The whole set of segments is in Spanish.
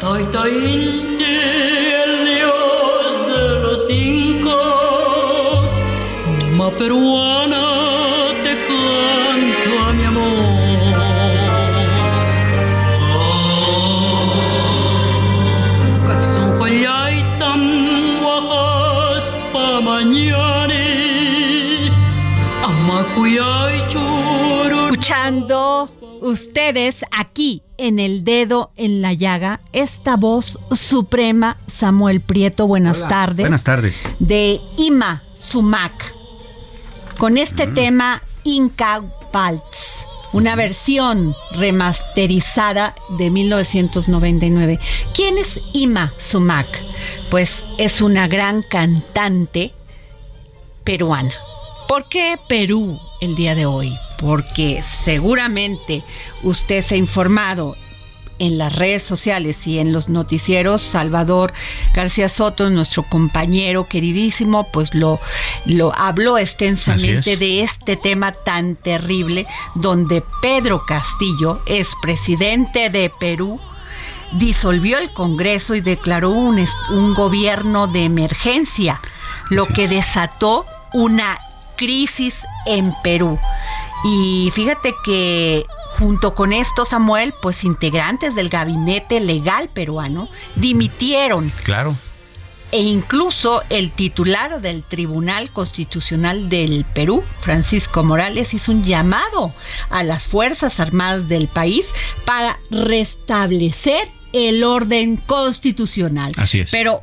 Taita Inti, el dios de los incas, Numa peruana, te canto a mi amor. Kaisan huayaitam, wajas pa mañani, amakuyay churu. Escuchando ustedes aquí en el dedo en la llaga, esta voz suprema, Samuel Prieto, buenas Hola. tardes. Buenas tardes. De Ima Sumac, con este tema Inca Waltz, una versión remasterizada de 1999. ¿Quién es Ima Sumac? Pues es una gran cantante peruana. ¿Por qué Perú el día de hoy? Porque seguramente usted se ha informado en las redes sociales y en los noticieros, Salvador García Soto, nuestro compañero queridísimo, pues lo, lo habló extensamente es. de este tema tan terrible, donde Pedro Castillo es presidente de Perú, disolvió el Congreso y declaró un, un gobierno de emergencia, lo Así que es. desató una crisis en Perú. Y fíjate que junto con esto, Samuel, pues integrantes del gabinete legal peruano dimitieron Claro. e incluso el titular del Tribunal Constitucional del Perú, Francisco Morales, hizo un llamado a las Fuerzas Armadas del país para restablecer el orden constitucional. Así es. Pero,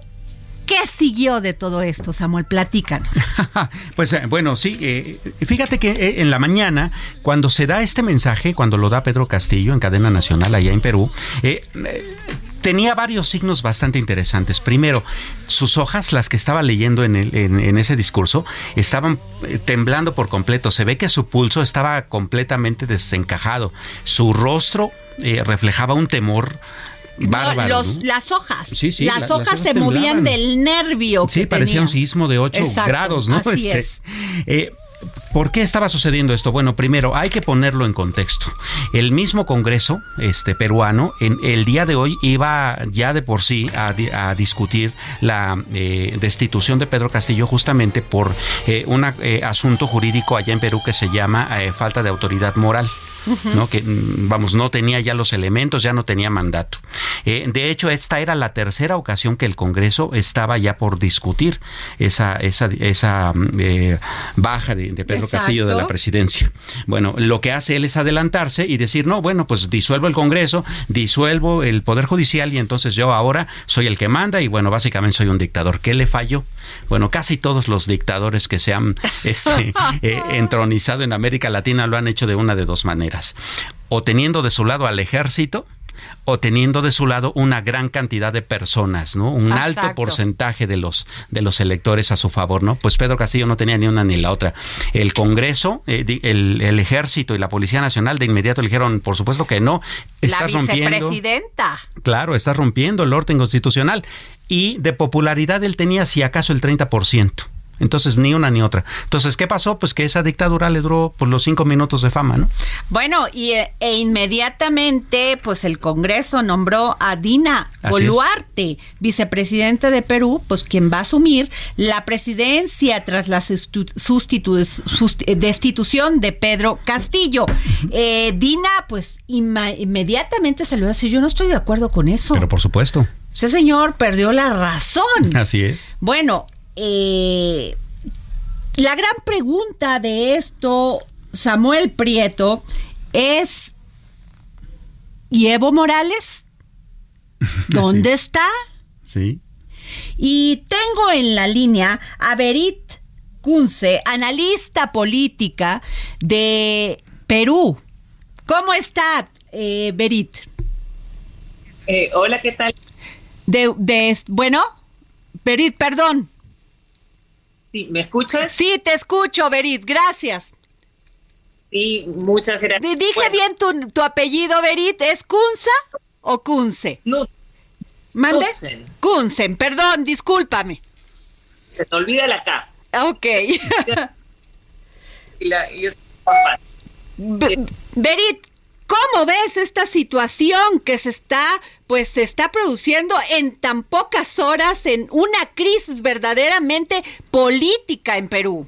¿qué siguió de todo esto, Samuel? Platícanos. pues eh, bueno, sí, eh, fíjate que eh, en la mañana, cuando se da este mensaje, cuando lo da Pedro Castillo en cadena nacional allá en Perú, tenía varios signos bastante interesantes. Primero, sus hojas, las que estaba leyendo en, el- en- ese discurso, estaban temblando por completo. Se ve que su pulso estaba completamente desencajado. Su rostro reflejaba un temor No, los- ¿no? Las hojas. Sí, sí, las la- las hojas se movían del nervio. Sí, que parecía un sismo de 8 Exacto, grados, ¿no? Así Este, es. eh, ¿Por qué estaba sucediendo esto? Bueno, primero hay que ponerlo en contexto. El mismo Congreso este, peruano en el día de hoy iba ya de por sí a, di- a discutir la eh, destitución de Pedro Castillo justamente por eh, un asunto jurídico allá en Perú que se llama eh, falta de autoridad moral. ¿No? Que mm, vamos, no tenía ya los elementos, ya no tenía mandato. Eh, de hecho, esta era la tercera ocasión que el Congreso estaba ya por discutir esa, esa, esa mm, eh, baja de, de Pedro Exacto. Castillo de la presidencia. Bueno, lo que hace él es adelantarse y decir, no, bueno, pues disuelvo el Congreso, disuelvo el Poder Judicial y entonces yo ahora soy el que manda y bueno, básicamente soy un dictador. ¿Qué le falló? Bueno, casi todos los dictadores que se han este, eh, entronizado en América Latina lo han hecho de una de dos maneras. O teniendo de su lado al ejército, o teniendo de su lado una gran cantidad de personas, ¿no? Un alto porcentaje de los de los electores a su favor, ¿no? Pues Pedro Castillo no tenía ni una ni la otra. El Congreso, eh, el, el Ejército y la Policía Nacional de inmediato le dijeron, por supuesto que no, La estás rompiendo. vicepresidenta. Claro, estás rompiendo el orden constitucional. Y de popularidad él tenía si acaso el 30%. Entonces, ni una ni otra. Entonces, ¿qué pasó? Pues que esa dictadura le duró por pues, los cinco minutos de fama, ¿no? Bueno, y e, e inmediatamente, pues el Congreso nombró a Dina Boluarte, vicepresidente de Perú, pues quien va a asumir la presidencia tras la destitución de Pedro Castillo. Eh, Dina, pues inmediatamente salió a decir, yo no estoy de acuerdo con eso. Pero por supuesto. Ese señor perdió la razón. Así es. Bueno, eh, la gran pregunta de esto, Samuel Prieto, es, ¿y Evo Morales? ¿Dónde está? Sí. Y tengo en la línea a Berit Kunze, analista política de Perú. ¿Cómo está, eh, Berit? Eh, hola, ¿qué tal? De, de, bueno, Berit, perdón. Sí, ¿me escuchas? Sí, te escucho, Berit, gracias. Sí, muchas gracias. Dije bien tu, tu, apellido, Berit, ¿es Kunza o Kunze? No. ¿Mande? Kunzen. perdón, discúlpame. Se te olvida la K. Ok. y la, y es Berit, ¿Cómo ves esta situación que se está, pues se está produciendo en tan pocas horas en una crisis verdaderamente política en Perú?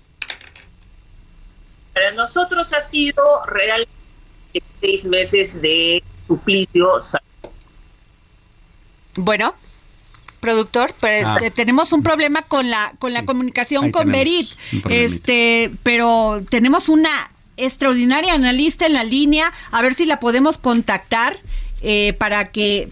Para nosotros ha sido realmente seis meses de suplicio. Bueno, productor, ah. tenemos un problema con la con la comunicación con Berit, este, pero tenemos una extraordinaria analista en la línea, a ver si la podemos contactar eh, para que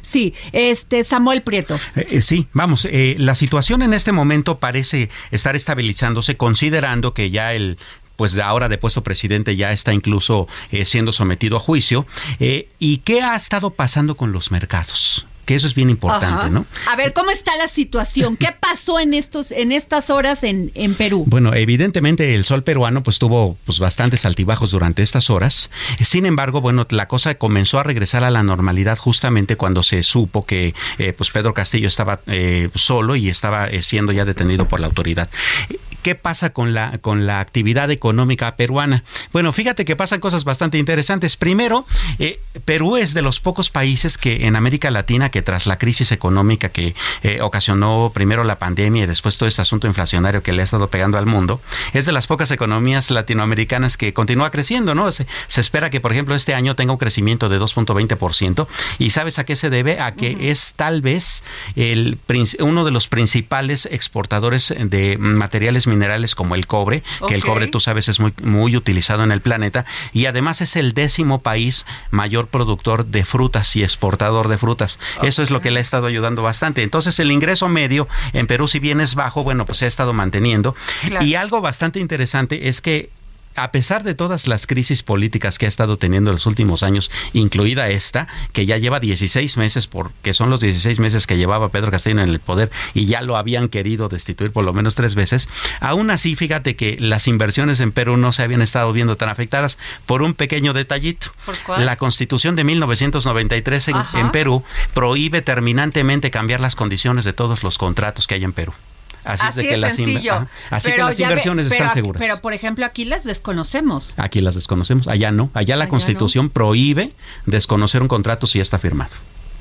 Sí, este Samuel Prieto. Eh, eh, sí, vamos, la situación en este momento parece estar estabilizándose, considerando que ya el pues de ahora depuesto presidente ya está incluso siendo sometido a juicio. ¿Y qué ha estado pasando con los mercados? Que eso es bien importante, ¿no? A ver, ¿cómo está la situación? ¿Qué pasó en estos en estas horas en, en Perú? Bueno, evidentemente el sol peruano pues tuvo pues bastantes altibajos durante estas horas. Sin embargo, bueno, la cosa comenzó a regresar a la normalidad justamente cuando se supo que eh, pues Pedro Castillo estaba eh, solo y estaba eh, siendo ya detenido por la autoridad. ¿Qué pasa con la, con la actividad económica peruana? Bueno, fíjate que pasan cosas bastante interesantes. Primero, eh, Perú es de los pocos países que en América Latina que tras la crisis económica que eh, ocasionó primero la pandemia y después todo este asunto inflacionario que le ha estado pegando al mundo, es de las pocas economías latinoamericanas que continúa creciendo, ¿no? Se, espera que, por ejemplo, este año tenga un crecimiento de 2.20%. ¿Y sabes a qué se debe? A que es tal vez el, uno de los principales exportadores de materiales minerales como el cobre, que el cobre tú sabes es muy, muy utilizado en el planeta, y además es el décimo país mayor productor de frutas y exportador de frutas. Eso es lo que le ha estado ayudando bastante. Entonces el ingreso medio en Perú, si bien es bajo, bueno, pues se ha estado manteniendo. Y algo bastante interesante es que a pesar de todas las crisis políticas que ha estado teniendo en los últimos años, incluida esta, que ya lleva 16 meses, porque son los 16 meses que llevaba Pedro Castillo en el poder y ya lo habían querido destituir por lo menos tres veces, aún así fíjate que las inversiones en Perú no se habían estado viendo tan afectadas por un pequeño detallito. La constitución de 1993 en, en Perú prohíbe terminantemente cambiar las condiciones de todos los contratos que hay en Perú. Así, es, de que las sencillo. así que las inversiones están seguras. Pero, por ejemplo, aquí las desconocemos. Aquí las desconocemos. Allá no. Allá la Constitución prohíbe desconocer un contrato si está firmado.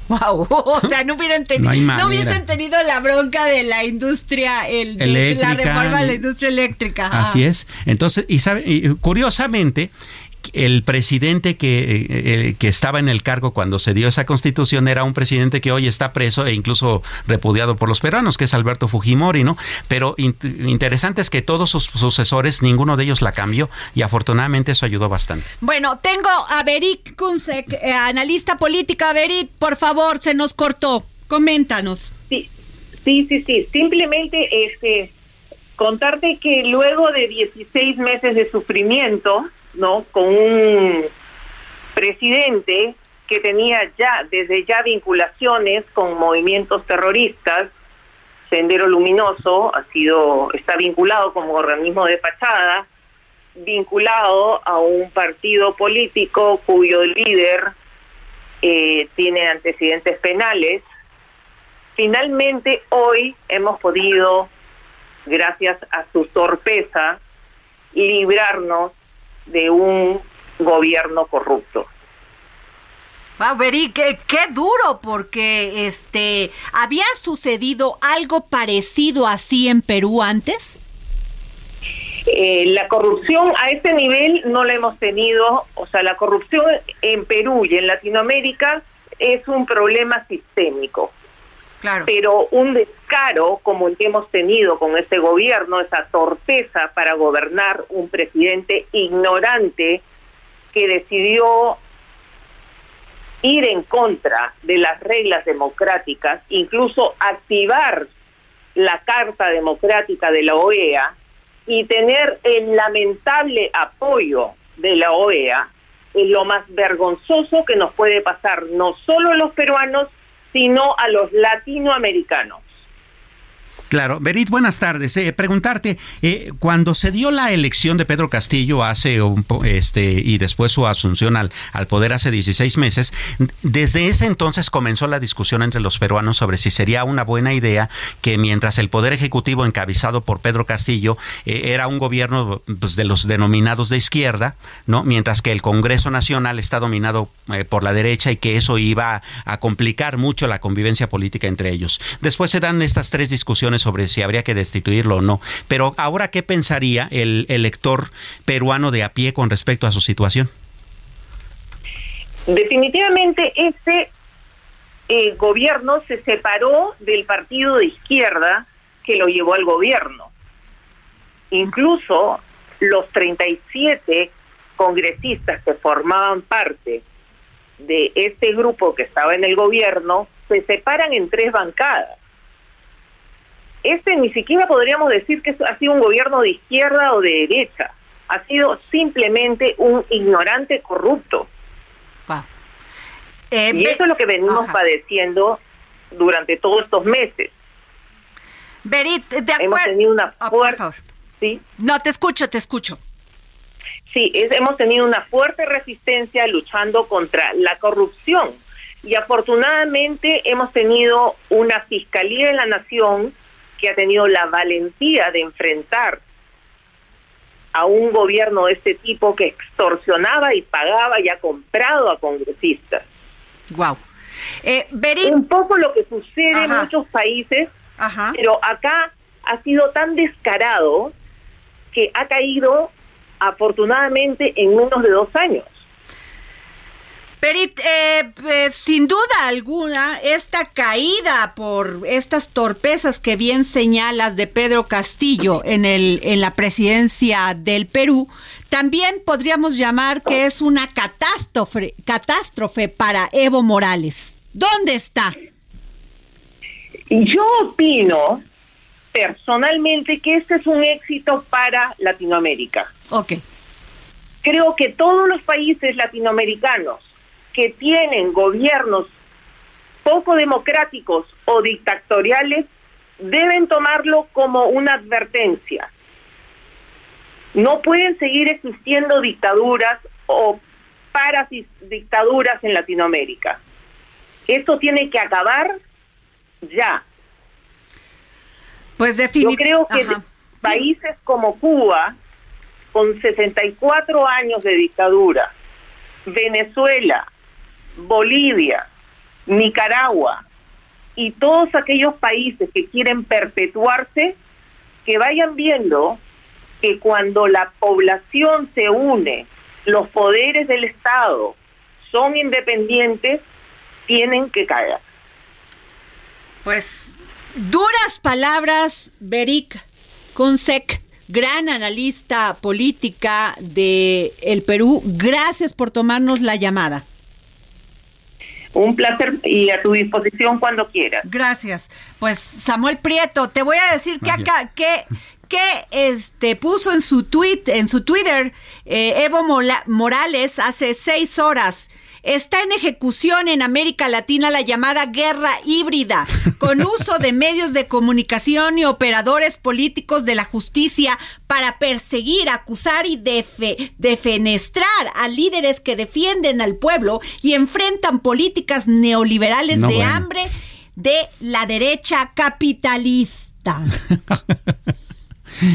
Wow, o sea, no hubieran tenido, no, hubiesen tenido la bronca de la industria, el, de la reforma de la industria eléctrica. Así es. Entonces, y, sabe, y curiosamente, el presidente que, eh, eh, que estaba en el cargo cuando se dio esa constitución era un presidente que hoy está preso e incluso repudiado por los peruanos, que es Alberto Fujimori, ¿no? Pero interesante es que todos sus sucesores, ninguno de ellos la cambió y afortunadamente eso ayudó bastante. Bueno, tengo a Berit Kunsek, eh, analista política. Berit, por favor, se nos cortó. Coméntanos. Sí, sí, sí, sí. Simplemente este, contarte que luego de 16 meses de sufrimiento, ¿no? Con un presidente que tenía ya desde ya vinculaciones con movimientos terroristas. Sendero Luminoso ha sido está vinculado como organismo de fachada, vinculado a un partido político cuyo líder eh, tiene antecedentes penales. Finalmente hoy hemos podido gracias a su torpeza, librarnos de un gobierno corrupto. Wow, Beri, qué, qué, duro, porque este había sucedido algo parecido así en Perú antes. Eh, la corrupción a ese nivel no la hemos tenido, o sea, la corrupción en Perú y en Latinoamérica es un problema sistémico. Pero un descaro como el que hemos tenido con este gobierno, esa torpeza para gobernar un presidente ignorante que decidió ir en contra de las reglas democráticas, incluso activar la Carta Democrática de la OEA y tener el lamentable apoyo de la OEA, es lo más vergonzoso que nos puede pasar no solo a los peruanos, sino a los latinoamericanos. Claro, Berit, buenas tardes. Eh, preguntarte, eh, cuando se dio la elección de Pedro Castillo hace un este y después su asunción al, al poder hace 16 meses, desde ese entonces comenzó la discusión entre los peruanos sobre si sería una buena idea que mientras el poder ejecutivo encabezado por Pedro Castillo eh, era un gobierno pues, de los denominados de izquierda, no, mientras que el Congreso Nacional está dominado por la derecha y que eso iba a complicar mucho la convivencia política entre ellos. Después se dan estas tres discusiones sobre si habría que destituirlo o no. Pero ahora, ¿qué pensaría el elector peruano de a pie con respecto a su situación? Definitivamente ese eh, gobierno se separó del partido de izquierda que lo llevó al gobierno. Incluso los 37 congresistas que formaban parte de este grupo que estaba en el gobierno se separan en tres bancadas este ni siquiera podríamos decir que ha sido un gobierno de izquierda o de derecha, ha sido simplemente un ignorante corrupto. Eh, y eso es lo que venimos padeciendo durante todos estos meses. Berit, de acuerdo. Hemos tenido una ah. ¿sí? No, te escucho, te escucho. Sí, hemos tenido una fuerte resistencia luchando contra la corrupción. Y afortunadamente hemos tenido una fiscalía en la nación que ha tenido la valentía de enfrentar a un gobierno de este tipo que extorsionaba y pagaba y ha comprado a congresistas. Wow. Eh, un poco lo que sucede en muchos países, pero acá ha sido tan descarado que ha caído afortunadamente en menos de dos años. Perit, eh, pues, sin duda alguna, esta caída por estas torpezas que bien señalas de Pedro Castillo en, el, en la presidencia del Perú, también podríamos llamar que es una catástrofe, catástrofe para Evo Morales. ¿Dónde está? Yo opino personalmente que este es un éxito para Latinoamérica. Ok. Creo que todos los países latinoamericanos que tienen gobiernos poco democráticos o dictatoriales deben tomarlo como una advertencia. No pueden seguir existiendo dictaduras o dictaduras en Latinoamérica. Esto tiene que acabar ya. Pues Yo creo que países como Cuba, con 64 años de dictadura, Venezuela, Bolivia, Nicaragua y todos aquellos países que quieren perpetuarse, que vayan viendo que cuando la población se une, los poderes del Estado son independientes, tienen que caer. Pues duras palabras, Beric Kunsek, gran analista política de el Perú. Gracias por tomarnos la llamada. Un placer y a tu disposición cuando quieras. Gracias. Pues Samuel Prieto, te voy a decir que acá que que este puso en su tweet, en su Twitter, eh, Evo Morales hace seis horas. Está en ejecución en América Latina la llamada guerra híbrida, con uso de medios de comunicación y operadores políticos de la justicia para perseguir, acusar y defenestrar a líderes que defienden al pueblo y enfrentan políticas neoliberales de hambre de la derecha capitalista.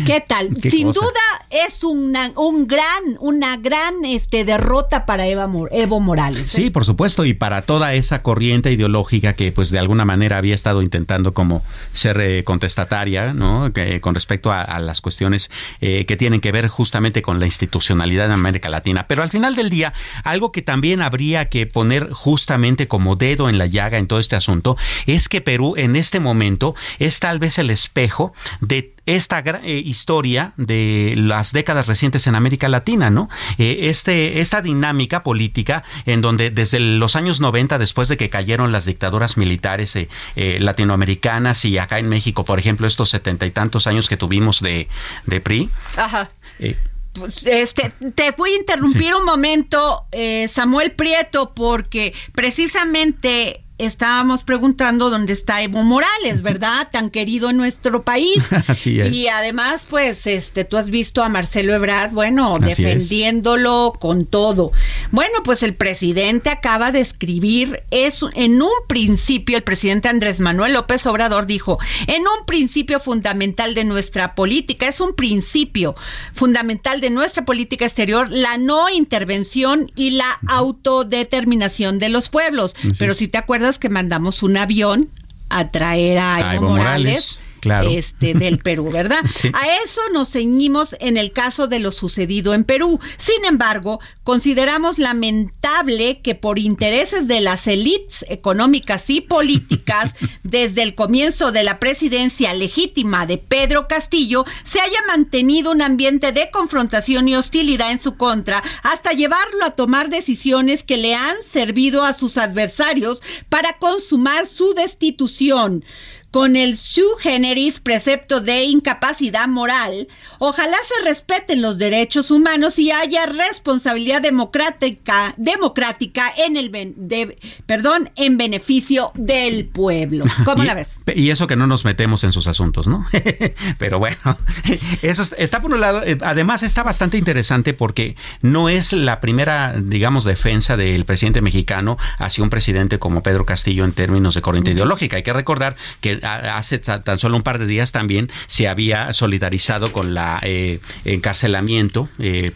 ¿Qué tal? Sin duda es una, un gran, una gran este, derrota para Evo Morales. ¿eh? Sí, por supuesto, y para toda esa corriente ideológica que pues de alguna manera había estado intentando como ser eh, contestataria, ¿no? Que, con respecto a, las cuestiones eh, que tienen que ver justamente con la institucionalidad en América Latina. Pero al final del día, algo que también habría que poner justamente como dedo en la llaga en todo este asunto es que Perú en este momento es tal vez el espejo de esta eh, historia de las décadas recientes en América Latina, ¿no? Eh, este, esta dinámica política en donde desde los años 90, después de que cayeron las dictaduras militares eh, latinoamericanas y acá en México, por ejemplo, estos setenta y tantos años que tuvimos de, de PRI. Ajá. Pues, este, te voy a interrumpir un momento, Samuel Prieto, porque precisamente estábamos preguntando dónde está Evo Morales, ¿verdad? Tan querido en nuestro país. Así es. Y además, pues, este, tú has visto a Marcelo Ebrard, bueno, defendiéndolo con todo. Bueno, pues el presidente acaba de escribir, es en un principio, el presidente Andrés Manuel López Obrador dijo, en un principio fundamental de nuestra política, es un principio fundamental de nuestra política exterior, la no intervención y la autodeterminación de los pueblos. Pero si te acuerdas, que mandamos un avión a traer a, Evo, Morales este, del Perú, ¿verdad? A eso nos ceñimos en el caso de lo sucedido en Perú. Sin embargo, consideramos lamentable que por intereses de las élites económicas y políticas, desde el comienzo de la presidencia legítima de Pedro Castillo, se haya mantenido un ambiente de confrontación y hostilidad en su contra, hasta llevarlo a tomar decisiones que le han servido a sus adversarios para consumar su destitución con el su generis precepto de incapacidad moral, ojalá se respeten los derechos humanos y haya responsabilidad democrática, democrática en el de, perdón, en beneficio del pueblo. ¿Cómo la ves? Y eso que no nos metemos en sus asuntos, ¿no? Pero bueno, eso está por un lado, eh, además está bastante interesante porque no es la primera, digamos, defensa del presidente mexicano hacia un presidente como Pedro Castillo en términos de corriente ideológica. Hay que recordar que hace tan solo un par de días también se había solidarizado con la eh, encarcelamiento eh,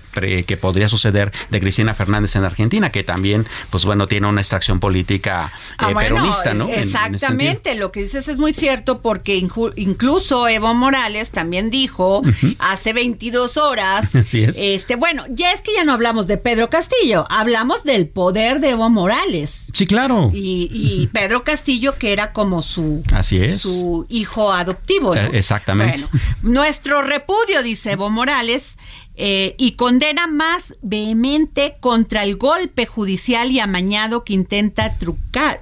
que podría suceder de Cristina Fernández en Argentina, que también, pues bueno, tiene una extracción política ah, eh, peronista, ¿no? Exactamente, lo que dices es muy cierto porque incluso Evo Morales también dijo hace 22 horas, este, bueno, ya es que ya no hablamos de Pedro Castillo, hablamos del poder de Evo Morales. Sí, claro. Y, y Pedro Castillo que era como su Así es su hijo adoptivo. ¿no? Eh, exactamente. Bueno, nuestro repudio, dice Evo Morales, eh, y condena más vehemente contra el golpe judicial y amañado que intenta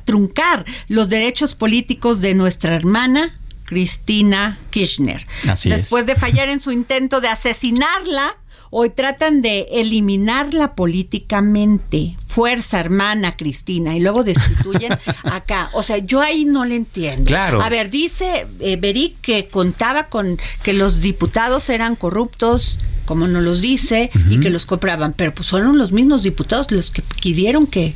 truncar los derechos políticos de nuestra hermana Cristina Kirchner. Así Después de fallar en su intento de asesinarla, Hoy tratan de eliminarla políticamente. Fuerza, hermana Cristina, y luego destituyen acá. O sea, yo ahí no le entiendo. Claro. A ver, dice eh, Beric que contaba con que los diputados eran corruptos, como no los dice, y que los compraban. Pero pues fueron los mismos diputados los que pidieron que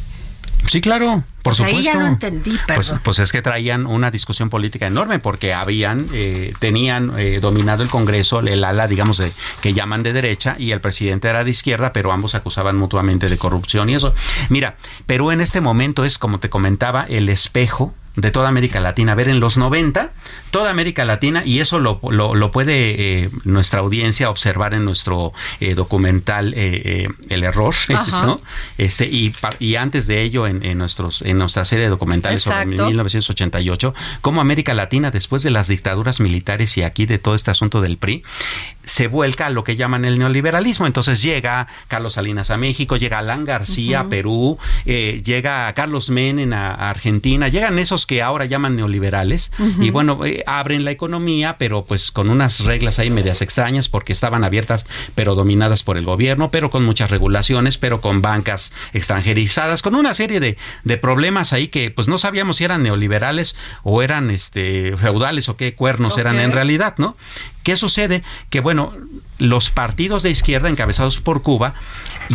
Sí, claro, por supuesto. Ahí ya no entendí, pues, pues, es que traían una discusión política enorme porque habían, eh, tenían eh, dominado el Congreso, el ala, digamos, de, que llaman de derecha y el presidente era de izquierda, pero ambos acusaban mutuamente de corrupción y eso. Mira, Perú en este momento es, como te comentaba, el espejo de toda América Latina. A ver, en los 90, toda América Latina, y eso lo, lo, puede eh, nuestra audiencia observar en nuestro eh, documental eh, El Error, ¿no? Este, y, y antes de ello, en, nuestros, en nuestra serie de documentales sobre 1988, cómo América Latina, después de las dictaduras militares y aquí de todo este asunto del PRI, se vuelca a lo que llaman el neoliberalismo. Entonces llega Carlos Salinas a México, llega Alan García a Perú, llega Carlos Menem a Argentina, llegan esos que ahora llaman neoliberales y bueno, eh, abren la economía, pero pues con unas reglas ahí medias extrañas porque estaban abiertas pero dominadas por el gobierno, pero con muchas regulaciones, pero con bancas extranjerizadas, con una serie de, de problemas ahí que pues no sabíamos si eran neoliberales o eran este feudales o qué cuernos eran en realidad, ¿no? ¿Qué sucede? Que bueno, los partidos de izquierda encabezados por Cuba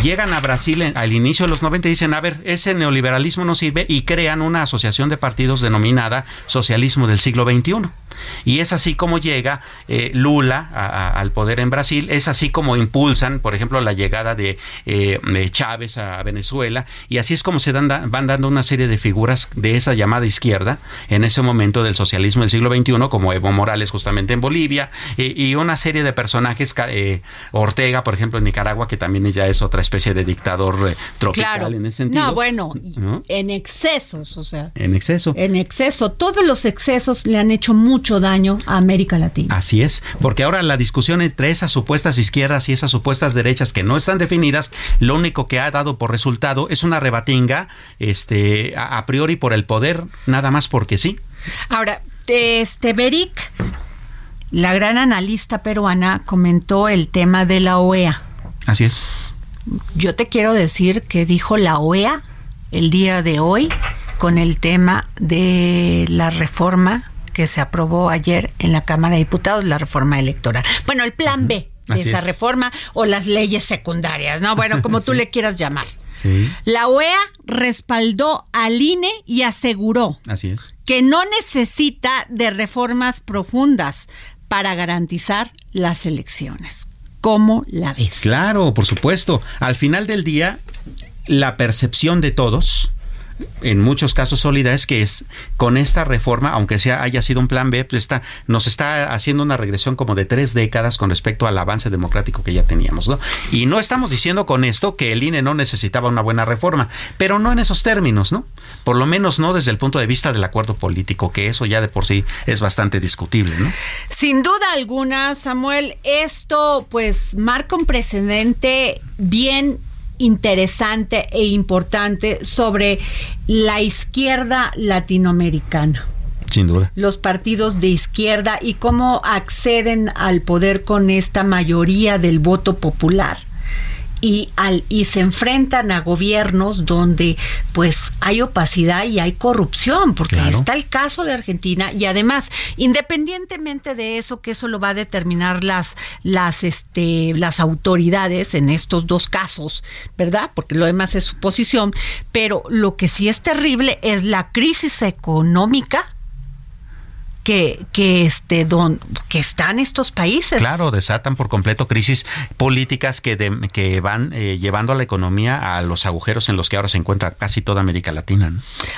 llegan a Brasil al inicio de los 90 y dicen, a ver, ese neoliberalismo no sirve y crean una asociación de partidos denominada Socialismo del siglo XXI. Y es así como llega eh, Lula al poder en Brasil, es así como impulsan, por ejemplo, la llegada de, eh, Chávez a Venezuela, y así es como se dan, van dando una serie de figuras de esa llamada izquierda en ese momento del socialismo del siglo XXI, como Evo Morales justamente en Bolivia, y una serie de personajes, eh, Ortega, por ejemplo, en Nicaragua, que también ya es otra especie de dictador tropical en ese sentido. No, bueno, en excesos, o sea. En exceso. En exceso. Todos los excesos le han hecho mucho daño a América Latina. Así es, porque ahora la discusión entre esas supuestas izquierdas y esas supuestas derechas que no están definidas, lo único que ha dado por resultado es una rebatinga este, a, priori por el poder, nada más porque sí. Ahora, este Beric, la gran analista peruana, comentó el tema de la OEA. Así es. Yo te quiero decir que dijo la OEA el día de hoy con el tema de la reforma que se aprobó ayer en la Cámara de Diputados, la reforma electoral. Bueno, el plan B de esa reforma o las leyes secundarias, ¿no? Bueno, como tú le quieras llamar. Sí. La OEA respaldó al INE y aseguró Así es. que no necesita de reformas profundas para garantizar las elecciones. ¿Cómo la ves? Claro, por supuesto. Al final del día, la percepción de todos en muchos casos sólida es que es con esta reforma, aunque sea haya sido un plan B, pues está, nos está haciendo una regresión como de tres décadas con respecto al avance democrático que ya teníamos, ¿no? Y no estamos diciendo con esto que el INE no necesitaba una buena reforma, pero no en esos términos, ¿no? Por lo menos no desde el punto de vista del acuerdo político, que eso ya de por sí es bastante discutible, ¿no? Sin duda alguna, Samuel, esto pues marca un precedente bien interesante e importante sobre la izquierda latinoamericana. Sin duda. Los partidos de izquierda y cómo acceden al poder con esta mayoría del voto popular y, al, y se enfrentan a gobiernos donde pues hay opacidad y hay corrupción, porque está el caso de Argentina y además, independientemente de eso, que eso lo va a determinar las, las, este, las autoridades en estos dos casos, ¿verdad? Porque lo demás es suposición, pero lo que sí es terrible es la crisis económica que, que, este, don, que están estos países. Claro, desatan por completo crisis políticas que, que van eh, llevando a la economía a los agujeros en los que ahora se encuentra casi toda América Latina.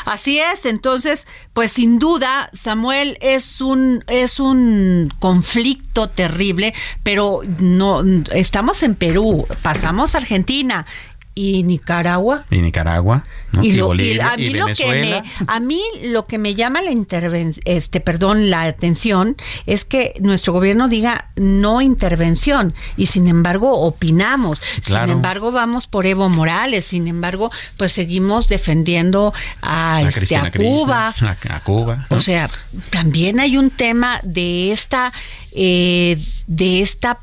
Así es, entonces, pues sin duda, Samuel, es un, es un conflicto terrible, pero no, estamos en Perú, pasamos a Argentina y Nicaragua. Y Nicaragua, y, Bolivia, a mí lo que me, a mí lo que me llama la intervención, este, perdón, la atención es que nuestro gobierno diga no intervención y sin embargo opinamos, sin embargo vamos por Evo Morales, sin embargo pues seguimos defendiendo a, este, a Cuba, a, Cuba. O sea, también hay un tema de esta, eh, de esta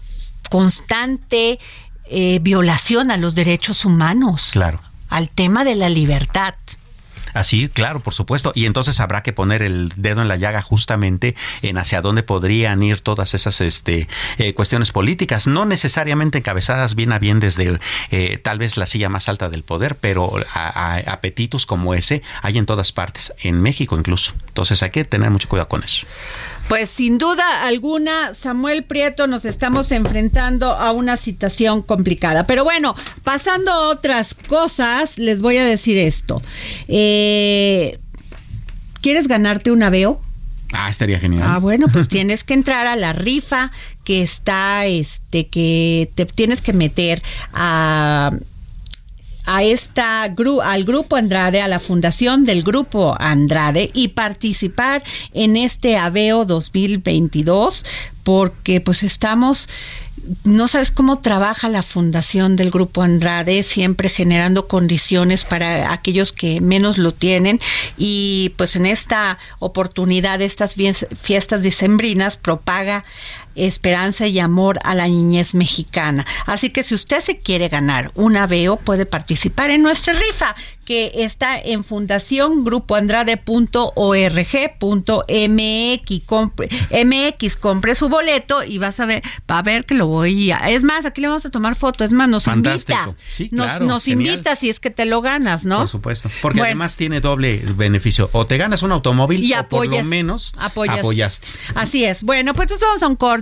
constante eh, violación a los derechos humanos. Claro. Al tema de la libertad. Así, claro, por supuesto. Y entonces habrá que poner el dedo en la llaga justamente en hacia dónde podrían ir todas esas este, eh, cuestiones políticas, no necesariamente encabezadas bien a bien desde eh, tal vez la silla más alta del poder, pero apetitos como ese hay en todas partes, en México incluso. Entonces hay que tener mucho cuidado con eso. Pues sin duda alguna, Samuel Prieto, nos estamos enfrentando a una situación complicada. Pero bueno, pasando a otras cosas, les voy a decir esto. Eh, ¿Quieres ganarte un aveo? Ah, estaría genial. Ah, bueno, pues tienes que entrar a la rifa que está, este, que te tienes que meter a a esta al grupo Andrade, a la fundación del grupo Andrade y participar en este Aveo 2022 porque pues estamos no sabes cómo trabaja la fundación del Grupo Andrade, siempre generando condiciones para aquellos que menos lo tienen. Y pues en esta oportunidad, estas fiestas decembrinas, propaga esperanza y amor a la niñez mexicana. Así que si usted se quiere ganar un aveo, puede participar en nuestra rifa que está en fundación grupoandrade.org.mx compre, MX, compre su boleto y vas a ver, va a ver que lo voy a... Es más, aquí le vamos a tomar foto, es más, nos invita. nos, nos invita si es que te lo ganas, ¿no? Por supuesto, porque además tiene doble beneficio. O te ganas un automóvil y o por lo menos apoyaste. Así es. Bueno, pues entonces vamos a un corte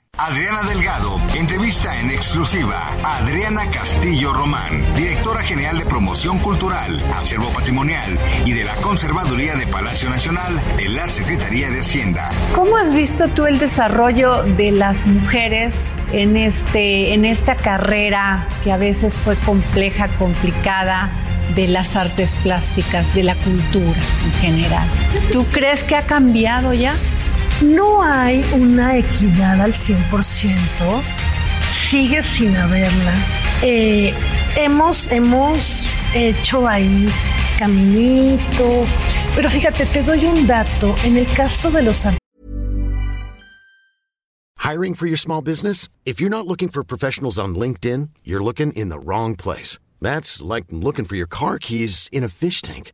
Adriana Delgado, entrevista en exclusiva Adriana Castillo Román, directora general de Promoción Cultural, Acervo Patrimonial y de la Conservaduría de Palacio Nacional de la Secretaría de Hacienda. ¿Cómo has visto tú el desarrollo de las mujeres en, este, en esta carrera que a veces fue compleja, complicada? de las artes plásticas, de la cultura en general. ¿Tú crees que ha cambiado ya? No hay una equidad al 100%, sigue sin haberla. Eh, hemos, hemos hecho ahí caminito, pero fíjate, te doy un dato. En el caso de los Hiring for your small business? If you're not looking for professionals on LinkedIn, you're looking in the wrong place. That's like looking for your car keys in a fish tank.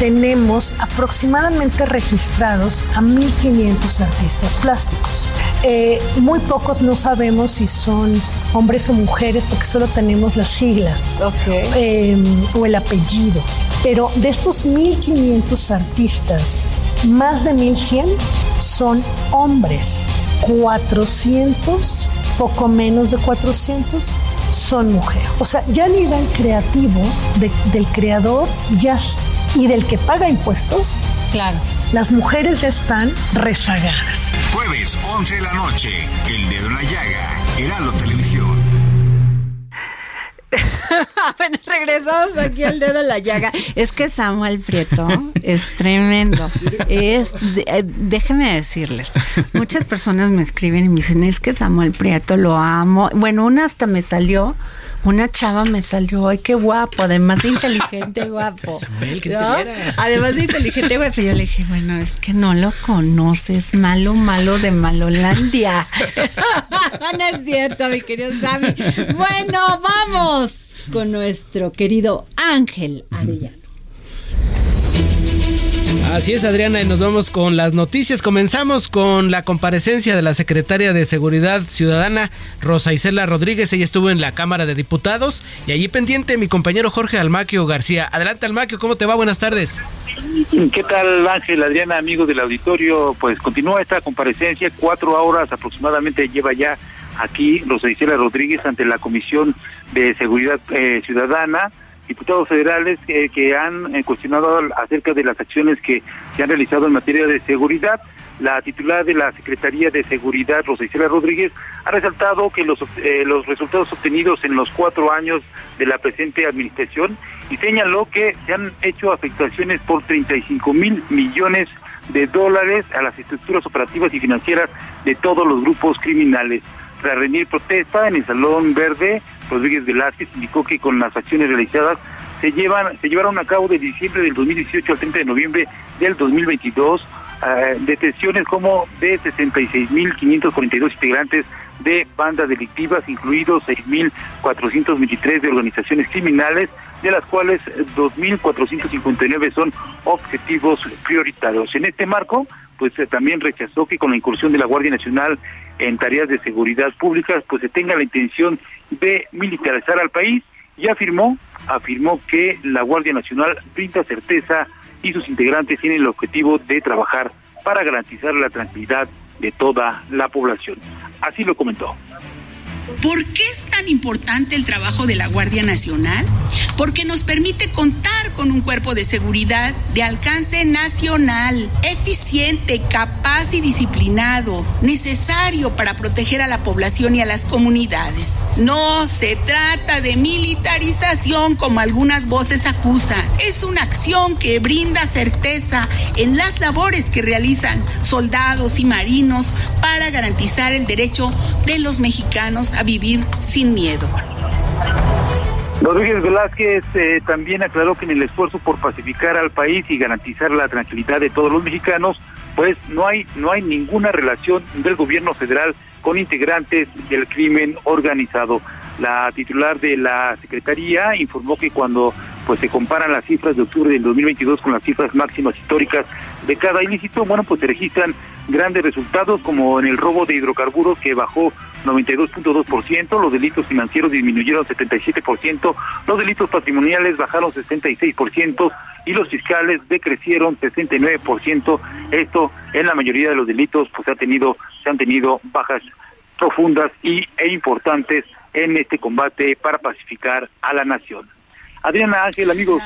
tenemos aproximadamente registrados a 1.500 artistas plásticos. Eh, muy pocos no sabemos si son hombres o mujeres porque solo tenemos las siglas em, o el apellido. Pero de estos 1.500 artistas, más de 1.100 son hombres. 400, poco menos de 400, son mujeres. O sea, ya a nivel creativo del creador ya y del que paga impuestos, claro. las mujeres ya están rezagadas. Jueves, 11 de la noche, El Dedo en la Llaga, Heraldo Televisión. bueno, regresamos aquí al dedo en la llaga. Es que Samuel Prieto es tremendo. Es, eh, déjenme decirles, muchas personas me escriben y me dicen, es que Samuel Prieto lo amo. Bueno, una hasta me salió una chava me salió, ay, qué guapo, además de inteligente, guapo. Samuel, que ¿No? te. Además de inteligente, guapo. Yo le dije, bueno, es que no lo conoces, malo, malo de Malolandia. no es cierto, mi querido Sammy. Bueno, vamos con nuestro querido Ángel Arellano. Así es, Adriana, y nos vamos con las noticias. Comenzamos con la comparecencia de la secretaria de Seguridad Ciudadana, Rosa Isela Rodríguez. Ella estuvo en la Cámara de Diputados y allí pendiente mi compañero Jorge Almaquio García. Adelante, Almaquio, ¿cómo te va? Buenas tardes. ¿Qué tal Ángel, Adriana, amigos del auditorio? Pues continúa esta comparecencia, cuatro horas aproximadamente lleva ya aquí Rosa Isela Rodríguez ante la Comisión de Seguridad eh, Ciudadana, diputados federales eh, que han eh, cuestionado acerca de las acciones que se han realizado en materia de seguridad. La titular de la Secretaría de Seguridad, Rosa Isela Rodríguez, ha resaltado que los, eh, los resultados obtenidos en los cuatro años de la presente administración y señaló que se han hecho afectaciones por 35 mil millones de dólares a las estructuras operativas y financieras de todos los grupos criminales. Tras rendir protesta en el Salón Verde, Rodríguez Velázquez indicó que con las acciones realizadas se llevan se llevaron a cabo de diciembre del 2018 al 30 de noviembre del 2022 eh, detenciones como de 66.542 integrantes de bandas delictivas, incluidos 6.423 de organizaciones criminales, de las cuales 2.459 son objetivos prioritarios. En este marco, pues eh, también rechazó que con la incursión de la Guardia Nacional en tareas de seguridad pública, pues se tenga la intención de militarizar al país y afirmó, afirmó que la Guardia Nacional brinda certeza y sus integrantes tienen el objetivo de trabajar para garantizar la tranquilidad de toda la población. Así lo comentó. ¿Por qué es tan importante el trabajo de la Guardia Nacional? Porque nos permite contar con un cuerpo de seguridad de alcance nacional, eficiente, capaz y disciplinado, necesario para proteger a la población y a las comunidades. No se trata de militarización como algunas voces acusan. Es una acción que brinda certeza en las labores que realizan soldados y marinos para garantizar el derecho de los mexicanos a vivir sin miedo. Rodríguez Velázquez eh, también aclaró que en el esfuerzo por pacificar al país y garantizar la tranquilidad de todos los mexicanos, pues no hay no hay ninguna relación del gobierno federal con integrantes del crimen organizado. La titular de la Secretaría informó que cuando pues se comparan las cifras de octubre del 2022 con las cifras máximas históricas de cada ilícito, bueno, pues se registran grandes resultados como en el robo de hidrocarburos que bajó 92.2%, los delitos financieros disminuyeron 77%, los delitos patrimoniales bajaron 66% y los fiscales decrecieron 69%. Esto en la mayoría de los delitos pues ha tenido se han tenido bajas profundas y e importantes en este combate para pacificar a la nación. Adriana Ángel, amigos,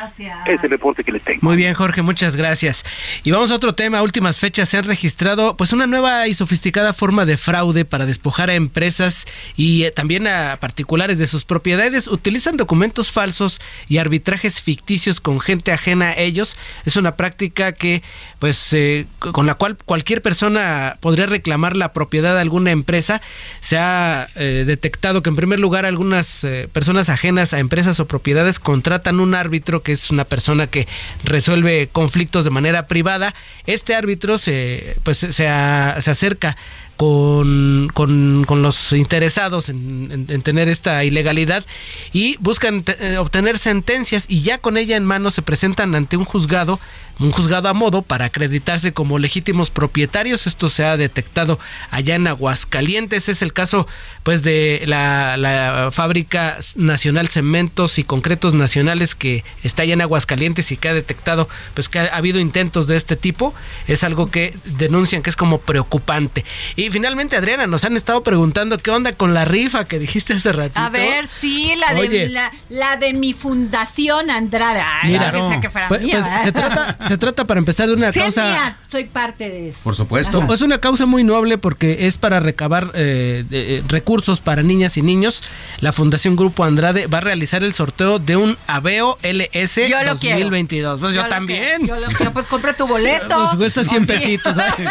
es el reporte que les tengo. Muy bien, Jorge, muchas gracias. Y vamos a otro tema. A últimas fechas se han registrado pues una nueva y sofisticada forma de fraude para despojar a empresas y eh, también a particulares de sus propiedades. Utilizan documentos falsos y arbitrajes ficticios con gente ajena a ellos. Es una práctica que pues eh, con la cual cualquier persona podría reclamar la propiedad de alguna empresa. Se ha eh, detectado que en primer lugar algunas eh, personas ajenas a empresas o propiedades contratan un árbitro que es una persona que resuelve conflictos de manera privada. Este árbitro se pues se, se acerca con, con, con los interesados en, en- en tener esta ilegalidad y buscan eh, obtener sentencias y ya con ella en mano se presentan ante un juzgado, un juzgado a modo para acreditarse como legítimos propietarios. Esto se ha detectado allá en Aguascalientes. Es el caso pues de la, la fábrica nacional Cementos y Concretos Nacionales que está allá en Aguascalientes y que ha detectado pues que ha habido intentos de este tipo. Es algo que denuncian que es como preocupante. Y finalmente, Adriana, nos han estado preguntando qué onda con la rifa que dijiste hace ratito. A ver, sí, la de, Oye. la, la de mi fundación Andrada. Ay, Mira, pensé que fuera pues, mía, pues, ¿verdad? se, trata, se trata para empezar de una Sí, causa... mía, soy parte de eso. Por supuesto. Es una causa muy noble porque es para recabar eh, de- eh, recursos para niñas y niños. La Fundación Grupo Andrade va a realizar el sorteo de un Aveo LS Yo lo quiero. 2022. Pues yo, también. quiero, Yo lo quiero, pues compre tu boleto. Pues cuesta 100 Sí. pesitos. ¿sabes?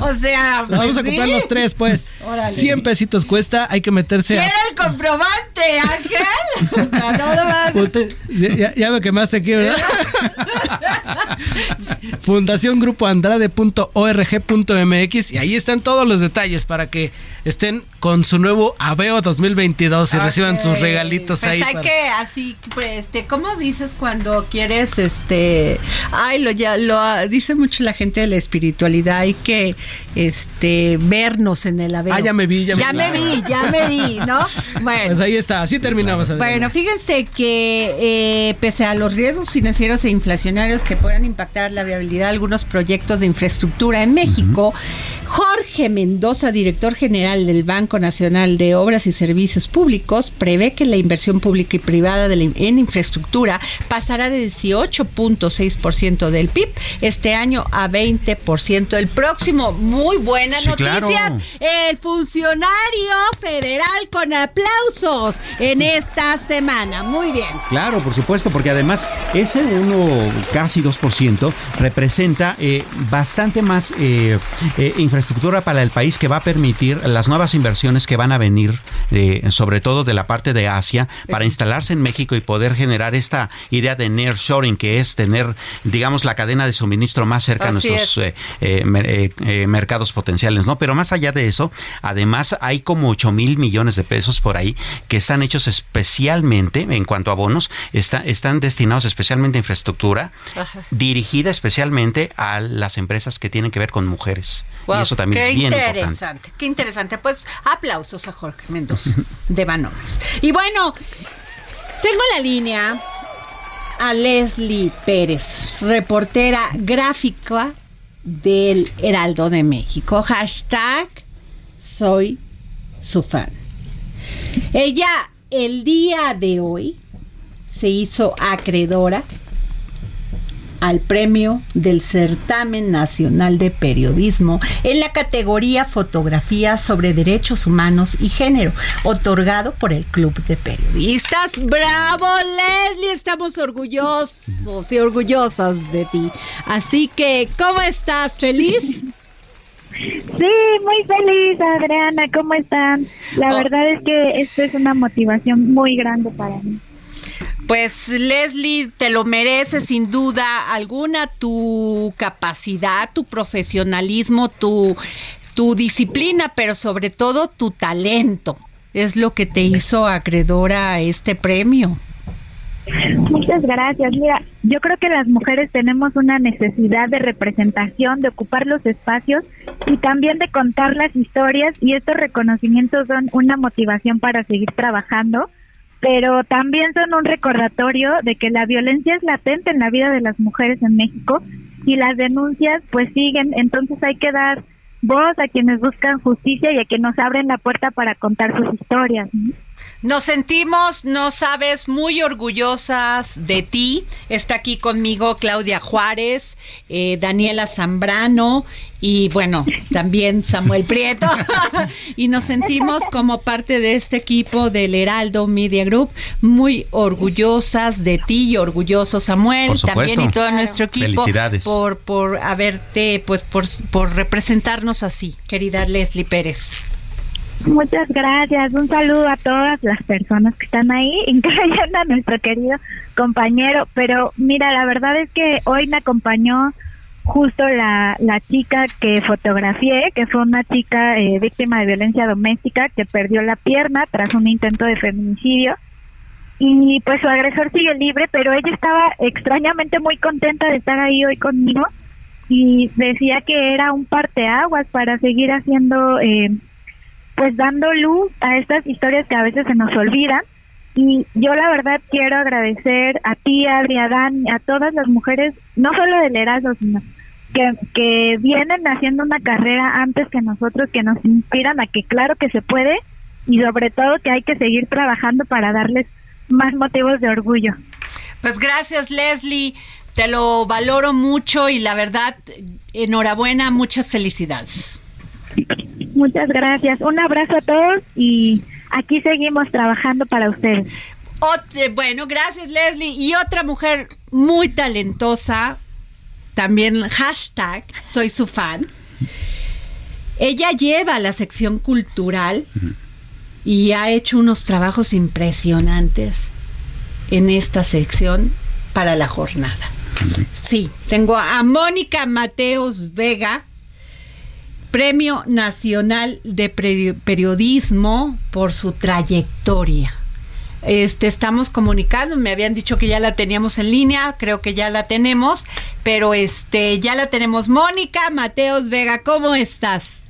o sea, Vamos a comprar sí. los tres, pues. Órale. 100 pesitos cuesta, hay que meterse Quiero a... el comprobante, Ángel. no, no más. Ya- ya me quemaste aquí, ¿verdad? fundaciongrupoandrade.org.mx y ahí están todos los detalles para que estén con su nuevo Aveo 2022 y reciban sus regalitos pues ahí. hay para- que así, pues, este, ¿cómo dices cuando quieres, este, ay, lo ya lo ah, dice mucho la gente de la espiritualidad, hay que, este, vernos en el aveo. Ah, ya me vi, ya me me vi. vi, ya me vi, ¿no? Bueno. Pues ahí está, así terminamos. Bueno, fíjense que eh, pese a los riesgos financieros e inflacionarios que puedan impactar la viabilidad de algunos proyectos de infraestructura en México, Jorge Mendoza, director general del Banco Nacional de Obras y Servicios Públicos, prevé que la inversión pública y privada de la- en infraestructura pasará de 18.6% del PIB este año a 20% el próximo. Muy buenas Sí, noticias. claro. El funcionario federal con aplausos en esta semana. Muy bien. Claro, por supuesto, porque además ese 1, casi 2%, representa eh, bastante más eh, eh, infraestructura para el país que va a permitir las nuevas inversiones que van a venir, eh, sobre todo de la parte de Asia, para instalarse en México y poder generar esta idea de nearshoring, que es tener, digamos, la cadena de suministro más cerca a Así nuestros es. eh, eh, eh, mercados potenciales, ¿no? Pero más allá de eso, además hay como 8 mil millones de pesos por ahí que están hechos especialmente, en cuanto a bonos, está- están destinados especialmente a infraestructura, Ajá. dirigida especialmente a las empresas que tienen que ver con mujeres. Wow, eso también qué es bien interesante, importante. qué interesante. Pues aplausos a Jorge Mendoza de Banobras. Y bueno, tengo en la línea a Leslie Pérez, reportera gráfica del Heraldo de México. Hashtag soy su fan. Ella el día de hoy se hizo acreedora al premio del Certamen Nacional de Periodismo en la categoría Fotografía sobre Derechos Humanos y Género, otorgado por el Club de Periodistas. ¡Bravo, Leslie! Estamos orgullosos y orgullosas de ti. Así que, ¿cómo estás? ¿Feliz? Sí, muy feliz, Adriana. ¿Cómo están? La Oh. verdad es que esto es una motivación muy grande para mí. Pues Leslie, te lo mereces sin duda alguna tu capacidad, tu profesionalismo, tu, tu disciplina, pero sobre todo tu talento. Es lo que te hizo acreedora a este premio. Muchas gracias. Mira, yo creo que las mujeres tenemos una necesidad de representación, de ocupar los espacios y también de contar las historias y estos reconocimientos son una motivación para seguir trabajando, pero también son un recordatorio de que la violencia es latente en la vida de las mujeres en México y las denuncias pues siguen, entonces hay que dar voz a quienes buscan justicia y a quienes nos abren la puerta para contar sus historias. ¿no? Nos sentimos, no sabes, muy orgullosas de ti. Está aquí conmigo Claudia Juárez, eh, Daniela Zambrano y bueno, también Samuel Prieto. y nos sentimos como parte de este equipo del Heraldo Media Group, muy orgullosas de ti y orgulloso Samuel, Por también y todo nuestro equipo Felicidades. por por haberte pues por, por representarnos así, querida Leslie Pérez. Muchas gracias. Un saludo a todas las personas que están ahí, incluyendo a nuestro querido compañero. Pero mira, la verdad es que hoy me acompañó justo la, la chica que fotografié, que fue una chica eh, víctima de violencia doméstica que perdió la pierna tras un intento de feminicidio. Y pues su agresor sigue libre, pero ella estaba extrañamente muy contenta de estar ahí hoy conmigo y decía que era un parteaguas para seguir haciendo eh, pues dando luz a estas historias que a veces se nos olvidan. Y yo la verdad quiero agradecer a ti, Adri, a Dan, a todas las mujeres, no solo del Erasmo, sino que, que vienen haciendo una carrera antes que nosotros, que nos inspiran a que claro que se puede y sobre todo que hay que seguir trabajando para darles más motivos de orgullo. Pues gracias, Leslie. Te lo valoro mucho y la verdad, enhorabuena, muchas felicidades. Muchas gracias. Un abrazo a todos y aquí seguimos trabajando para ustedes. Ot- bueno, gracias, Leslie. Y otra mujer muy talentosa, también hashtag, soy su fan. Ella lleva la sección cultural y ha hecho unos trabajos impresionantes en esta sección para la jornada. Sí, tengo a Mónica Mateos Vega, Premio Nacional de Periodismo por su trayectoria. Este, estamos comunicando, me habían dicho que ya la teníamos en línea, creo que ya la tenemos, pero este, ya la tenemos. Mónica Mateos Vega, ¿cómo estás?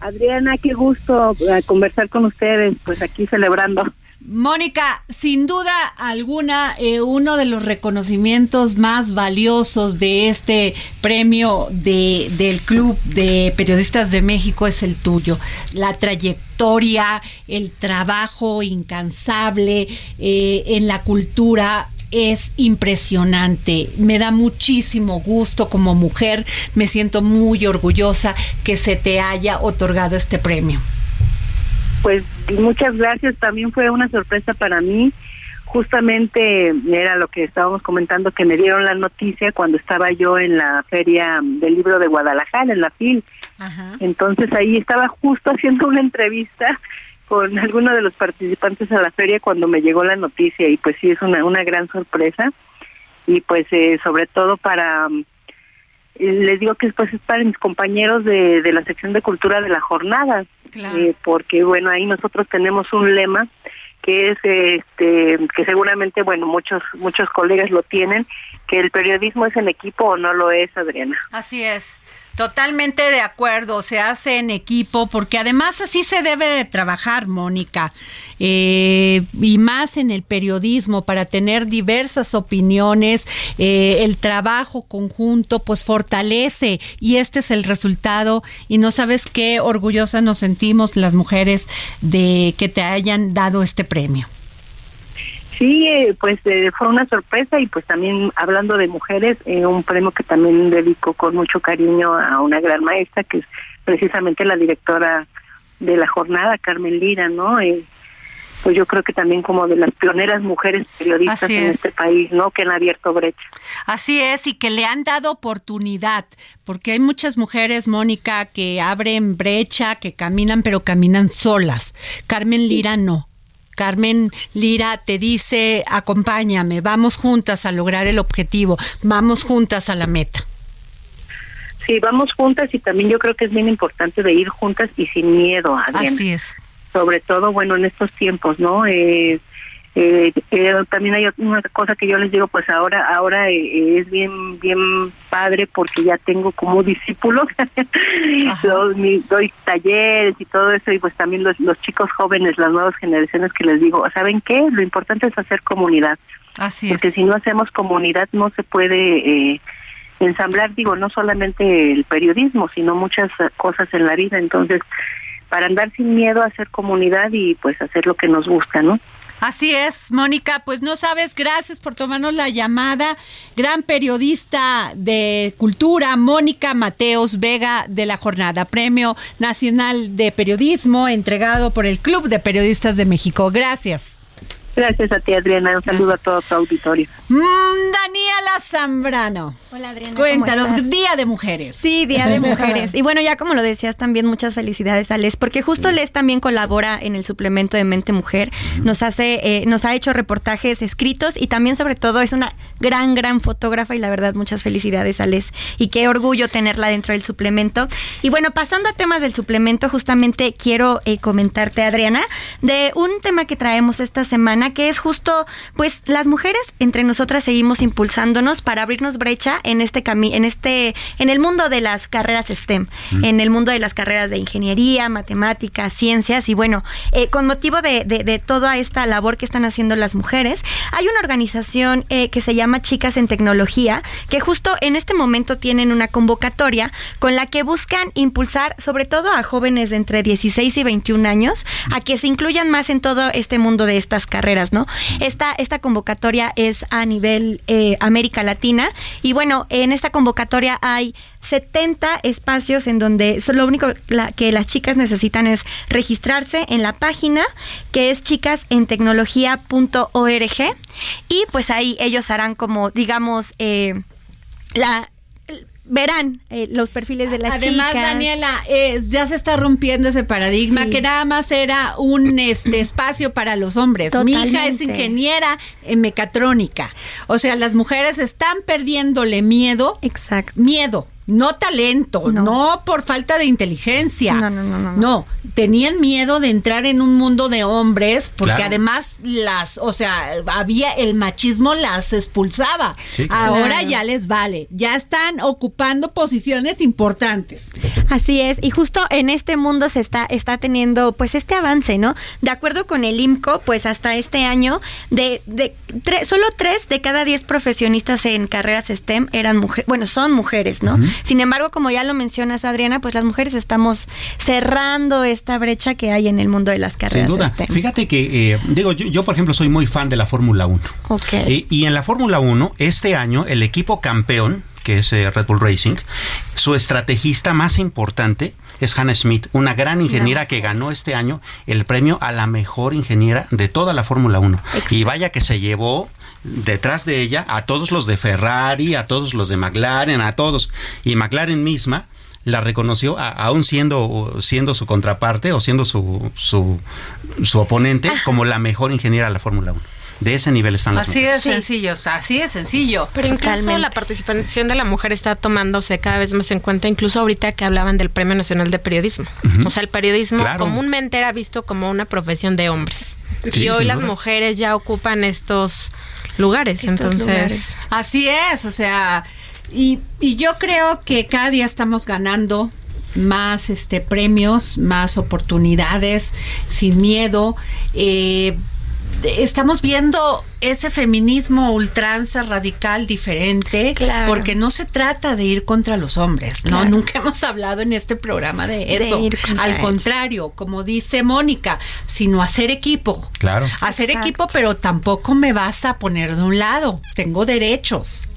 Adriana, qué gusto eh, conversar con ustedes, pues aquí celebrando. Mónica, sin duda alguna, eh, uno de los reconocimientos más valiosos de este premio de, del Club de Periodistas de México es el tuyo. La trayectoria, el trabajo incansable eh, en la cultura es impresionante. Me da muchísimo gusto como mujer. Me siento muy orgullosa que se te haya otorgado este premio. Pues muchas gracias, también fue una sorpresa para mí. Justamente era lo que estábamos comentando, que me dieron la noticia cuando estaba yo en la feria del libro de Guadalajara, en la FIL. Entonces ahí estaba justo haciendo una entrevista con alguno de los participantes a la feria cuando me llegó la noticia y pues sí es una, una gran sorpresa y pues eh, sobre todo para les digo que después es para mis compañeros de, de la sección de cultura de la jornada, eh, porque bueno, ahí nosotros tenemos un lema que es este que seguramente bueno muchos muchos colegas lo tienen que el periodismo es en equipo o no lo es Adriana. Así es Totalmente de acuerdo, se hace en equipo, porque además así se debe de trabajar, Mónica, eh, y más en el periodismo, para tener diversas opiniones, eh, el trabajo conjunto pues fortalece y este es el resultado y no sabes qué orgullosa nos sentimos las mujeres de que te hayan dado este premio. Sí, eh, pues eh, fue una sorpresa y pues también hablando de mujeres, eh, un premio que también dedico con mucho cariño a una gran maestra que es precisamente la directora de la jornada, Carmen Lira, ¿no? pues yo creo que también como de las pioneras mujeres periodistas en este país, ¿no? Que han abierto brecha. Así es, y que le han dado oportunidad, porque hay muchas mujeres, Mónica, que abren brecha, que caminan, pero caminan solas. Carmen Lira no. Carmen Lira te dice, acompáñame, vamos juntas a lograr el objetivo, vamos juntas a la meta. Sí, vamos juntas y también yo creo que es bien importante de ir juntas y sin miedo. Así es. Sobre todo, bueno, en estos tiempos, ¿no? Eh, eh, eh, también hay una cosa que yo les digo, pues ahora ahora eh, es bien bien padre porque ya tengo como discípulos, doy, doy, talleres y todo eso y pues también los, los chicos jóvenes, las nuevas generaciones que les digo, ¿saben qué? Lo importante es hacer comunidad. Así porque si no hacemos comunidad no se puede eh, ensamblar, digo, no solamente el periodismo, sino muchas cosas en la vida. Entonces, para andar sin miedo a hacer comunidad y pues hacer lo que nos gusta, ¿no? Así es, Mónica, pues no sabes, gracias por tomarnos la llamada. Gran periodista de cultura, Mónica Mateos Vega de la Jornada, Premio Nacional de Periodismo entregado por el Club de Periodistas de México. Gracias. Gracias a ti, Adriana. Un saludo a todo tu auditorio. Mm, Daniela Zambrano. Hola, Adriana. Cuéntanos, Día de Mujeres. Sí, Día de Mujeres. y bueno, ya como lo decías también, muchas felicidades a Les, porque justo Les también colabora en el suplemento de Mente Mujer. Nos hace, eh, nos ha hecho reportajes escritos y también, sobre todo, es una gran, gran fotógrafa y la verdad, muchas felicidades a Les. Y qué orgullo tenerla dentro del suplemento. Y bueno, pasando a temas del suplemento, justamente quiero eh, comentarte, Adriana, de un tema que traemos esta semana que es justo, pues las mujeres entre nosotras seguimos impulsándonos para abrirnos brecha en este camino, en este, en el mundo de las carreras STEM, en el mundo de las carreras de ingeniería, matemáticas, ciencias y bueno, eh, con motivo de, de, toda esta labor que están haciendo las mujeres, hay una organización eh, que se llama Chicas en Tecnología que justo en este momento tienen una convocatoria con la que buscan impulsar sobre todo a jóvenes de entre 16 y 21 años a que se incluyan más en todo este mundo de estas carreras ¿no? Esta, esta convocatoria es a nivel eh, América Latina. Y bueno, en esta convocatoria hay 70 espacios en donde lo único que las chicas necesitan es registrarse en la página que es chicasentecnología.org y pues ahí ellos harán como digamos eh, la verán eh, los perfiles de las Además, chicas. Daniela, eh, ya se está rompiendo ese paradigma Sí. que nada más era un este espacio para los hombres. Mi hija es ingeniera en mecatrónica. O sea, las mujeres están perdiéndole miedo. Exacto. Miedo. No talento, no. por falta de inteligencia. No, no, no, no, no. No, tenían miedo de entrar en un mundo de hombres porque Claro. además las, o sea, había el machismo las expulsaba. Sí, claro. Ahora ya les vale, ya están ocupando posiciones importantes. Así es, y justo en este mundo se está, está teniendo pues este avance, ¿no? De acuerdo con el IMCO, pues hasta este año, de, de tre- solo tres de cada diez profesionistas en carreras STEM eran mujeres, bueno, son mujeres, ¿no? Sin embargo, como ya lo mencionas, Adriana, pues las mujeres estamos cerrando esta brecha que hay en el mundo de las Sin carreras duda. STEM. Fíjate que, eh, digo, yo, yo, por ejemplo soy muy fan de la Fórmula 1. Ok. Y, y en la Fórmula 1, este año, el equipo campeón, que es eh, Red Bull Racing, su estrategista más importante es Hannah Smith, una gran ingeniera que ganó este año el premio a la mejor ingeniera de toda la Fórmula 1. Y vaya que se llevó detrás de ella a todos los de Ferrari, a todos los de McLaren, a todos. Y McLaren misma la reconoció a- aún siendo siendo su contraparte o siendo su su, su oponente como la mejor ingeniera de la Fórmula 1. De ese nivel están las Así de mujeres. sencillo, o sea, así de sencillo. Pero incluso la participación de la mujer está tomándose cada vez más en cuenta, incluso ahorita que hablaban del Premio Nacional de Periodismo. O sea, el periodismo Claro. comúnmente era visto como una profesión de hombres. Sí, y hoy las duda. mujeres ya ocupan estos lugares. entonces, Así es, o sea, y, y yo creo que cada día estamos ganando más este premios, más oportunidades, sin miedo. Eh, estamos viendo ese feminismo ultranza radical diferente Claro. porque no se trata de ir contra los hombres, no Claro. nunca hemos hablado en este programa de De eso, ir contra al ellos. contrario, como dice Mónica, sino hacer equipo. Claro. Hacer Exacto. equipo, pero tampoco me vas a poner de un lado. Tengo derechos.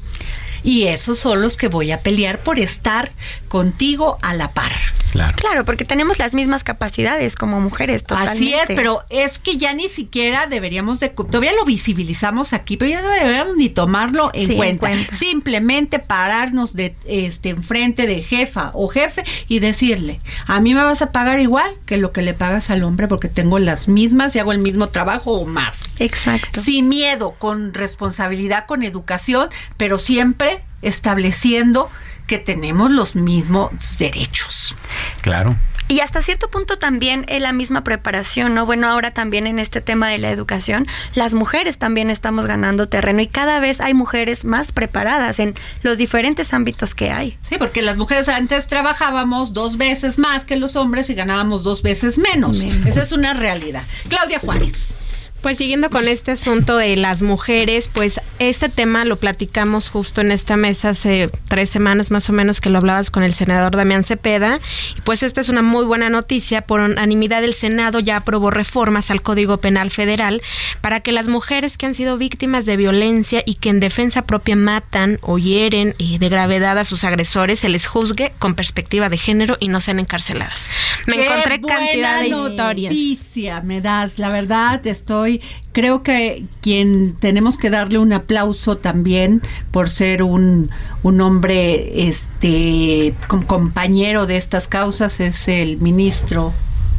Y esos son los que voy a pelear por estar contigo a la par. Claro. Claro, porque tenemos las mismas capacidades como mujeres, totalmente. Así es, pero es que ya ni siquiera deberíamos de... Todavía lo visibilizamos aquí, pero ya no deberíamos ni tomarlo en, Sí, en cuenta. cuenta. Simplemente pararnos de este enfrente de jefa o jefe y decirle, a mí me vas a pagar igual que lo que le pagas al hombre porque tengo las mismas y hago el mismo trabajo o más. Exacto. Sin miedo, con responsabilidad, con educación, pero siempre estableciendo que tenemos los mismos derechos. Claro. Y hasta cierto punto también en la misma preparación, ¿no? Bueno, ahora también en este tema de la educación, las mujeres también estamos ganando terreno y cada vez hay mujeres más preparadas en los diferentes ámbitos que hay. Sí, porque las mujeres antes trabajábamos dos veces más que los hombres y ganábamos dos veces menos. Esa es una realidad. Claudia Juárez. Pues siguiendo con este asunto de las mujeres, pues este tema lo platicamos justo en esta mesa hace tres semanas más o menos que lo hablabas con el senador Damián Cepeda. Y pues esta es una muy buena noticia. Por unanimidad el Senado ya aprobó reformas al Código Penal Federal para que las mujeres que han sido víctimas de violencia y que en defensa propia matan o hieren eh, de gravedad a sus agresores se les juzgue con perspectiva de género y no sean encarceladas. Me Qué encontré buena cantidad de historias. Noticia me das, la verdad, estoy, creo que quien tenemos que darle un aplauso también por ser un, un hombre, este, com- compañero de estas causas es el ministro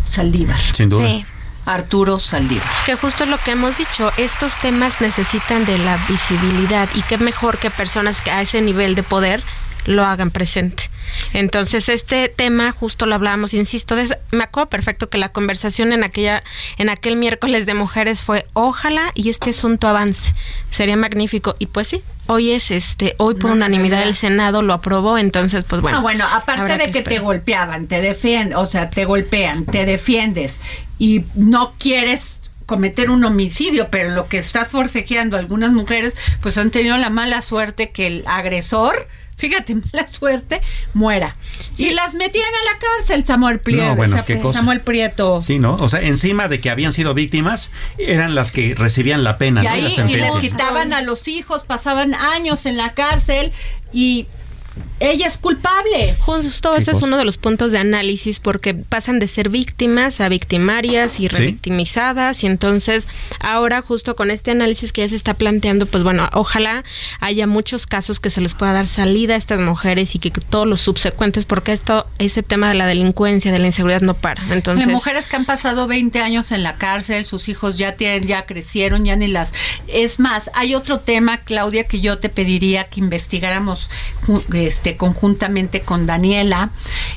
Saldívar. Sin duda. Sí. Arturo Saldívar. Que justo es lo que hemos dicho, estos temas necesitan de la visibilidad y qué mejor que personas que a ese nivel de poder lo hagan presente. Entonces este tema justo lo hablábamos, insisto, des- me acuerdo perfecto que la conversación en aquella en aquel miércoles de mujeres fue ojalá y este asunto avance, sería magnífico y pues sí, hoy es este hoy por Una unanimidad el Senado lo aprobó, entonces pues bueno. Ah, bueno, aparte de que, te golpeaban, te defienden, o sea, te golpean, te defiendes y no quieres cometer un homicidio, pero lo que estás forcejeando algunas mujeres, pues han tenido la mala suerte que el agresor, fíjate, mala suerte, muera. Y las metían a la cárcel, Samuel Prieto. No, bueno, qué cosa. Samuel Prieto. Sí, ¿no? O sea, encima de que habían sido víctimas, eran las que recibían la pena, Y ¿no? ahí las y les quitaban a los hijos, pasaban años en la cárcel y ella es culpable. Justo ese es uno de los puntos de análisis porque pasan de ser víctimas a victimarias y revictimizadas y entonces ahora justo con este análisis que ya se está planteando, pues bueno, ojalá haya muchos casos que se les pueda dar salida a estas mujeres y que todos los subsecuentes, porque esto, ese tema de la delincuencia, de la inseguridad no para. Entonces, Hay mujeres que han pasado 20 años en la cárcel, sus hijos ya tienen, ya crecieron, ya ni las. Es más, hay otro tema, Claudia, que yo te pediría que investigáramos este conjuntamente con Daniela,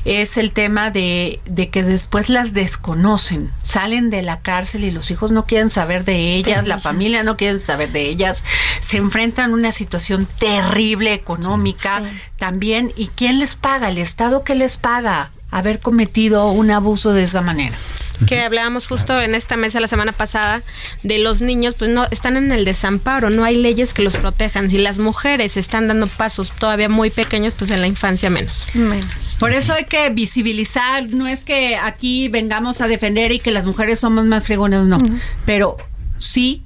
es el tema de, de que después las desconocen, salen de la cárcel y los hijos no quieren saber de ellas, la familia no quiere saber de ellas, se enfrentan a una situación terrible económica también, ¿y quién les paga? ¿El Estado que les paga? haber cometido un abuso de esa manera que hablábamos justo en esta mesa la semana pasada de los niños, pues no están en el desamparo, no hay leyes que los protejan. Si las mujeres están dando pasos todavía muy pequeños, pues en la infancia menos. Por eso hay que visibilizar, no es que aquí vengamos a defender y que las mujeres somos más fregones, no, pero sí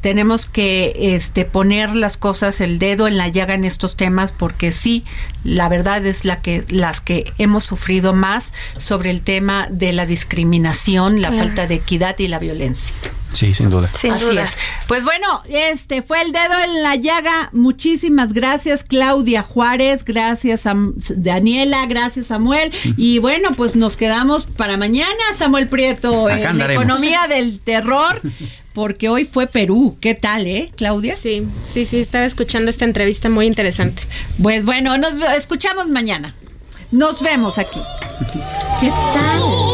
tenemos que este poner las cosas el dedo en la llaga en estos temas porque sí la verdad es la que las que hemos sufrido más sobre el tema de la discriminación la falta de equidad y la violencia Sí, sin duda. Así es. Pues bueno, este fue el dedo en la llaga. Muchísimas gracias, Claudia Juárez. Gracias a Daniela. Gracias, Samuel. Y bueno, pues nos quedamos para mañana, Samuel Prieto, en la economía del terror. Porque hoy fue Perú. ¿Qué tal, eh, Claudia? Sí, sí, sí, estaba escuchando esta entrevista muy interesante. Pues bueno, nos escuchamos mañana. Nos vemos aquí. ¿Qué tal?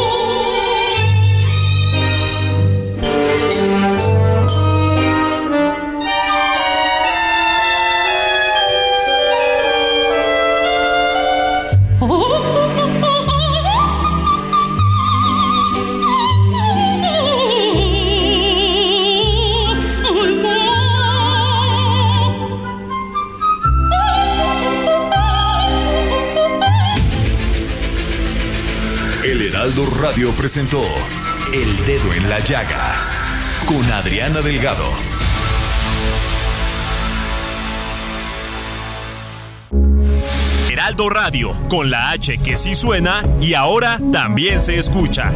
Radio presentó El Dedo en la Llaga con Adriana Delgado. Heraldo Radio, con la H que sí suena y ahora también se escucha.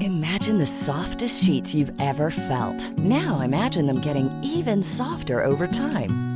Imagine the softest sheets you've ever felt. Now imagine them getting even softer over time.